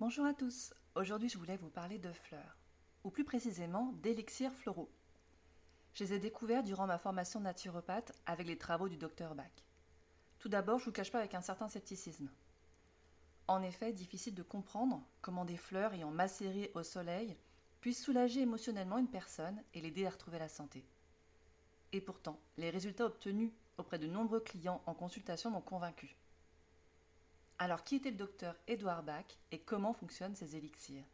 Bonjour à tous. Aujourd'hui, je voulais vous parler de fleurs, ou plus précisément d'élixirs floraux. Je les ai découverts durant ma formation naturopathe avec les travaux du docteur Bach. Tout d'abord, je ne vous cache pas avec un certain scepticisme. En effet, difficile de comprendre comment des fleurs ayant macéré au soleil puissent soulager émotionnellement une personne et l'aider à retrouver la santé. Et pourtant, les résultats obtenus auprès de nombreux clients en consultation m'ont convaincu. Alors, qui était le docteur Edouard Bach et comment fonctionnent ces élixirs?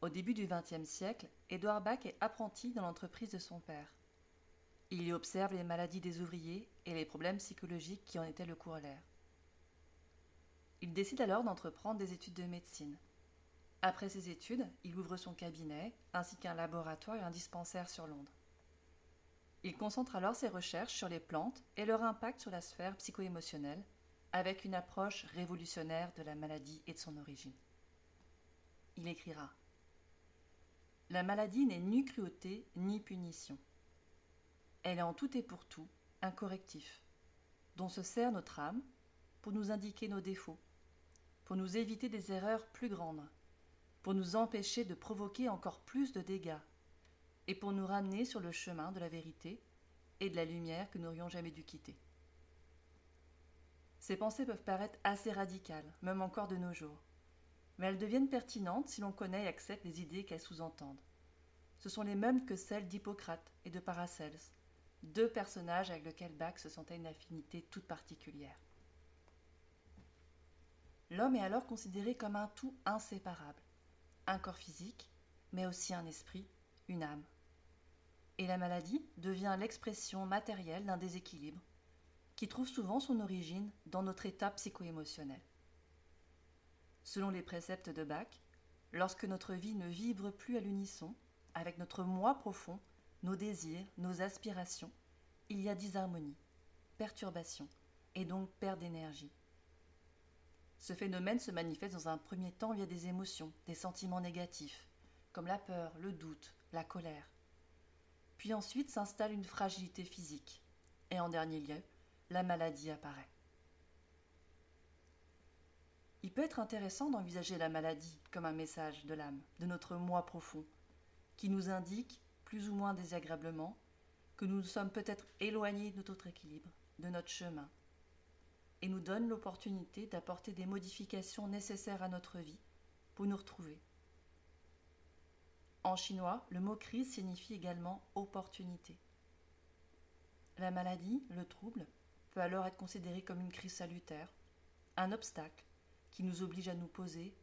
Au début du XXe siècle, Edouard Bach est apprenti dans l'entreprise de son père. Il y observe les maladies des ouvriers et les problèmes psychologiques qui en étaient le corollaire. Il décide alors d'entreprendre des études de médecine. Après ses études, il ouvre son cabinet, ainsi qu'un laboratoire et un dispensaire sur Londres. Il concentre alors ses recherches sur les plantes et leur impact sur la sphère psycho-émotionnelle, avec une approche révolutionnaire de la maladie et de son origine. Il écrira La maladie n'est ni cruauté ni punition. Elle est en tout et pour tout un correctif, dont se sert notre âme pour nous indiquer nos défauts, pour nous éviter des erreurs plus grandes, pour nous empêcher de provoquer encore plus de dégâts, et pour nous ramener sur le chemin de la vérité et de la lumière que nous n'aurions jamais dû quitter. Ces pensées peuvent paraître assez radicales, même encore de nos jours. Mais elles deviennent pertinentes si l'on connaît et accepte les idées qu'elles sous-entendent. Ce sont les mêmes que celles d'Hippocrate et de Paracelse, deux personnages avec lesquels Bach se sentait une affinité toute particulière. L'homme est alors considéré comme un tout inséparable, un corps physique, mais aussi un esprit, une âme. Et la maladie devient l'expression matérielle d'un déséquilibre qui trouve souvent son origine dans notre état psycho-émotionnel. Selon les préceptes de Bach, lorsque notre vie ne vibre plus à l'unisson avec notre moi profond, nos désirs, nos aspirations, il y a disharmonie, perturbation et donc perte d'énergie. Ce phénomène se manifeste dans un premier temps via des émotions, des sentiments négatifs, comme la peur, le doute, la colère. Puis ensuite s'installe une fragilité physique, et en dernier lieu, la maladie apparaît. Il peut être intéressant d'envisager la maladie comme un message de l'âme, de notre moi profond, qui nous indique, plus ou moins désagréablement, que nous sommes peut-être éloignés de notre équilibre, de notre chemin, et nous donne l'opportunité d'apporter des modifications nécessaires à notre vie pour nous retrouver. En chinois, le mot crise signifie également opportunité. La maladie, le trouble, peut alors être considéré comme une crise salutaire, un obstacle qui nous oblige à nous poser,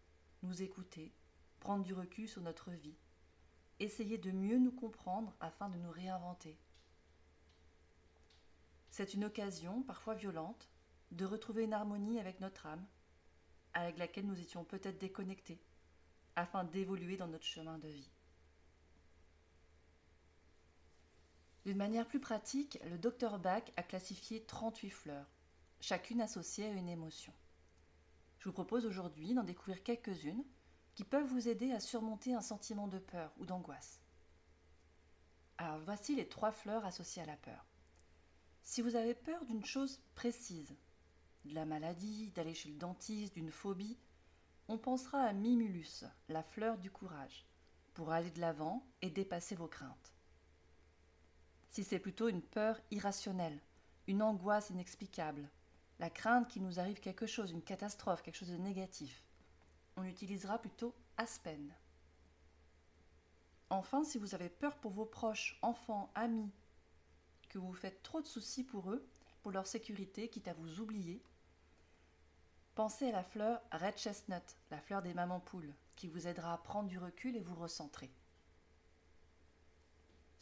nous écouter, prendre du recul sur notre vie, essayer de mieux nous comprendre afin de nous réinventer. C'est une occasion, parfois violente, de retrouver une harmonie avec notre âme, avec laquelle nous étions peut-être déconnectés, afin d'évoluer dans notre chemin de vie. D'une manière plus pratique, le docteur Bach a classifié 38 fleurs, chacune associée à une émotion. Je vous propose aujourd'hui d'en découvrir quelques-unes qui peuvent vous aider à surmonter un sentiment de peur ou d'angoisse. Alors voici les trois fleurs associées à la peur. Si vous avez peur d'une chose précise, de la maladie, d'aller chez le dentiste, d'une phobie, on pensera à Mimulus, la fleur du courage, pour aller de l'avant et dépasser vos craintes si c'est plutôt une peur irrationnelle, une angoisse inexplicable, la crainte qu'il nous arrive quelque chose, une catastrophe, quelque chose de négatif. On utilisera plutôt Aspen. Enfin, si vous avez peur pour vos proches, enfants, amis, que vous faites trop de soucis pour eux, pour leur sécurité, quitte à vous oublier, pensez à la fleur Red Chestnut, la fleur des mamans poules, qui vous aidera à prendre du recul et vous recentrer.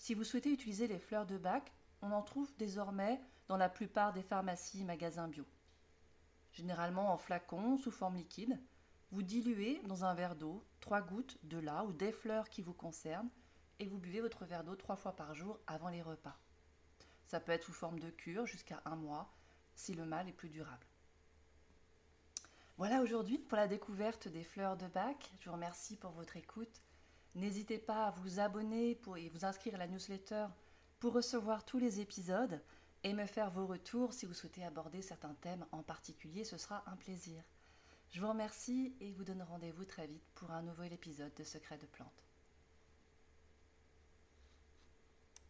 Si vous souhaitez utiliser les fleurs de bac, on en trouve désormais dans la plupart des pharmacies et magasins bio. Généralement en flacon sous forme liquide, vous diluez dans un verre d'eau trois gouttes de la ou des fleurs qui vous concernent et vous buvez votre verre d'eau trois fois par jour avant les repas. Ça peut être sous forme de cure jusqu'à un mois si le mal est plus durable. Voilà aujourd'hui pour la découverte des fleurs de bac. Je vous remercie pour votre écoute. N'hésitez pas à vous abonner et vous inscrire à la newsletter pour recevoir tous les épisodes et me faire vos retours si vous souhaitez aborder certains thèmes en particulier. Ce sera un plaisir. Je vous remercie et vous donne rendez-vous très vite pour un nouvel épisode de Secrets de plantes.